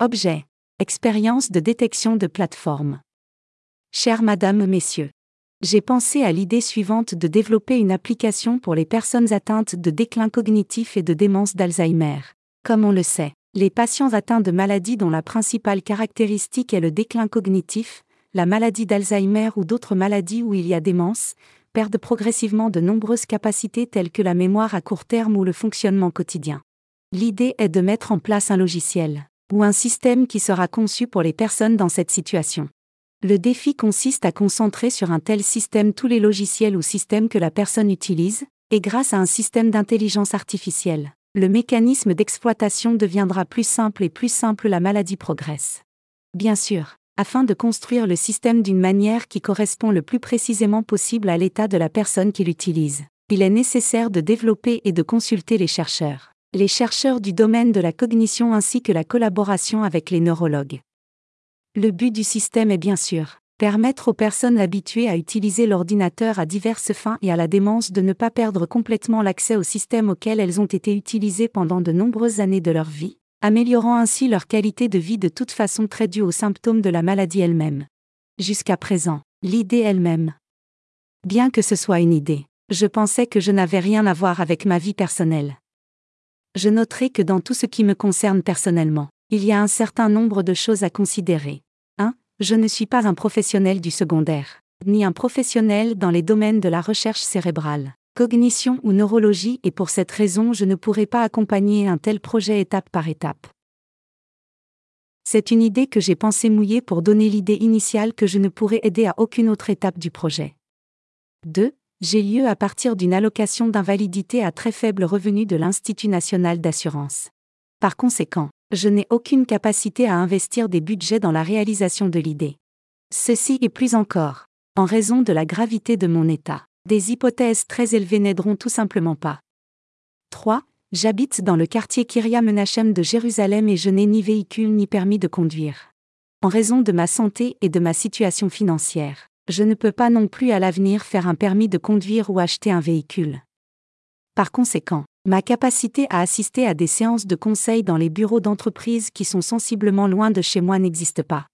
Objet. Expérience de détection de plateforme. Chère Madame, Messieurs. J'ai pensé à l'idée suivante de développer une application pour les personnes atteintes de déclin cognitif et de démence d'Alzheimer. Comme on le sait, les patients atteints de maladies dont la principale caractéristique est le déclin cognitif, la maladie d'Alzheimer ou d'autres maladies où il y a démence, perdent progressivement de nombreuses capacités telles que la mémoire à court terme ou le fonctionnement quotidien. L'idée est de mettre en place un logiciel, ou un système qui sera conçu pour les personnes dans cette situation. Le défi consiste à concentrer sur un tel système tous les logiciels ou systèmes que la personne utilise, et grâce à un système d'intelligence artificielle, le mécanisme d'exploitation deviendra plus simple et plus simple la maladie progresse. Bien sûr, afin de construire le système d'une manière qui correspond le plus précisément possible à l'état de la personne qui l'utilise, il est nécessaire de développer et de consulter les chercheurs les chercheurs du domaine de la cognition ainsi que la collaboration avec les neurologues. Le but du système est bien sûr permettre aux personnes habituées à utiliser l'ordinateur à diverses fins et à la démence de ne pas perdre complètement l'accès au système auquel elles ont été utilisées pendant de nombreuses années de leur vie, améliorant ainsi leur qualité de vie de toute façon très due aux symptômes de la maladie elle-même. Jusqu'à présent, l'idée elle-même. Bien que ce soit une idée, je pensais que je n'avais rien à voir avec ma vie personnelle je noterai que dans tout ce qui me concerne personnellement, il y a un certain nombre de choses à considérer. 1. Je ne suis pas un professionnel du secondaire, ni un professionnel dans les domaines de la recherche cérébrale, cognition ou neurologie et pour cette raison je ne pourrai pas accompagner un tel projet étape par étape. C'est une idée que j'ai pensé mouiller pour donner l'idée initiale que je ne pourrai aider à aucune autre étape du projet. 2 j'ai lieu à partir d'une allocation d'invalidité à très faible revenu de l'Institut national d'assurance. Par conséquent, je n'ai aucune capacité à investir des budgets dans la réalisation de l'idée. Ceci est plus encore, en raison de la gravité de mon état. Des hypothèses très élevées n'aideront tout simplement pas. 3. J'habite dans le quartier Kiria Menachem de Jérusalem et je n'ai ni véhicule ni permis de conduire. En raison de ma santé et de ma situation financière, je ne peux pas non plus à l'avenir faire un permis de conduire ou acheter un véhicule. Par conséquent, ma capacité à assister à des séances de conseil dans les bureaux d'entreprise qui sont sensiblement loin de chez moi n'existe pas.